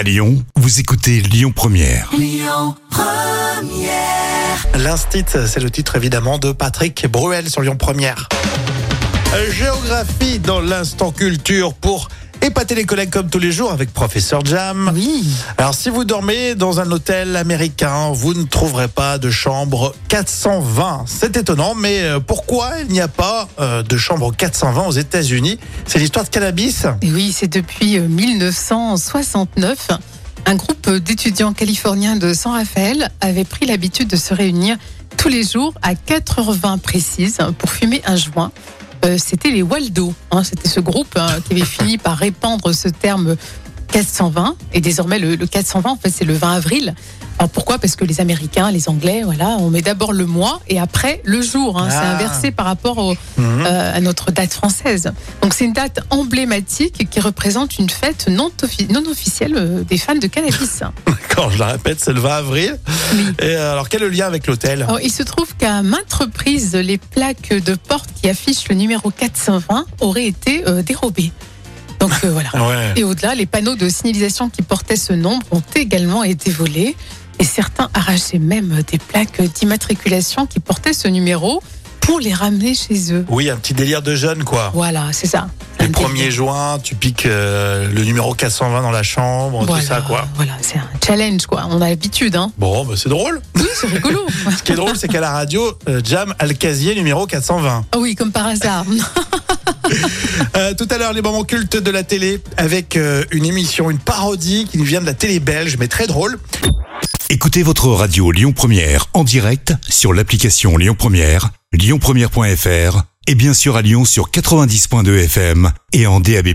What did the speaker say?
À Lyon, vous écoutez Lyon Première. L'instit, c'est le titre évidemment de Patrick Bruel sur Lyon Première. Géographie dans l'instant culture pour épater les collègues comme tous les jours avec Professeur Jam. Oui. Alors si vous dormez dans un hôtel américain, vous ne trouverez pas de chambre 420. C'est étonnant, mais euh, pourquoi il n'y a pas euh, de chambre 420 aux États-Unis? C'est l'histoire de cannabis oui, c'est depuis euh, 1969. Un groupe d'étudiants californiens de San Rafael avait pris l'habitude de se réunir tous les jours à 4h20 précises pour fumer un joint. Euh, C'était les Waldo. hein. C'était ce groupe hein, qui avait fini par répandre ce terme 420. Et désormais, le, le 420, en fait, c'est le 20 avril. Alors pourquoi? Parce que les Américains, les Anglais, voilà, on met d'abord le mois et après le jour. hein. C'est Ah. inversé par rapport au, Mhm. euh, à notre date française. Donc c'est une date emblématique qui représente une fête non, offi- non officielle euh, des fans de cannabis. Quand je la répète, c'est le 20 avril. Oui. Et alors quel est le lien avec l'hôtel? Il se trouve qu'à maintes reprises, les plaques de porte qui affichent le numéro 420 auraient été euh, dérobées. Donc euh, voilà. Ouais. Et au-delà, les panneaux de signalisation qui portaient ce nombre ont également été volés. Et certains arrachaient même des plaques d'immatriculation qui portaient ce numéro pour les ramener chez eux. Oui, un petit délire de jeune quoi. Voilà, c'est ça. Premiers délire. juin, tu piques euh, le numéro 420 dans la chambre, Voilà, tout ça quoi. Voilà, c'est un challenge quoi. On a l'habitude, hein. Bon, bah, c'est drôle. Oui, c'est rigolo. Ce qui est drôle, c'est qu'à la radio, euh, Jam a le casier numéro 420. Ah oui, comme par hasard. Euh, tout à l'heure, les moments cultes de la télé avec euh, une émission, une parodie qui nous vient de la télé belge, mais très drôle. Écoutez votre radio Lyon Première en direct sur l'application Lyon Première, lyonpremière.fr et bien sûr à Lyon sur 90.2 FM et en DAB+.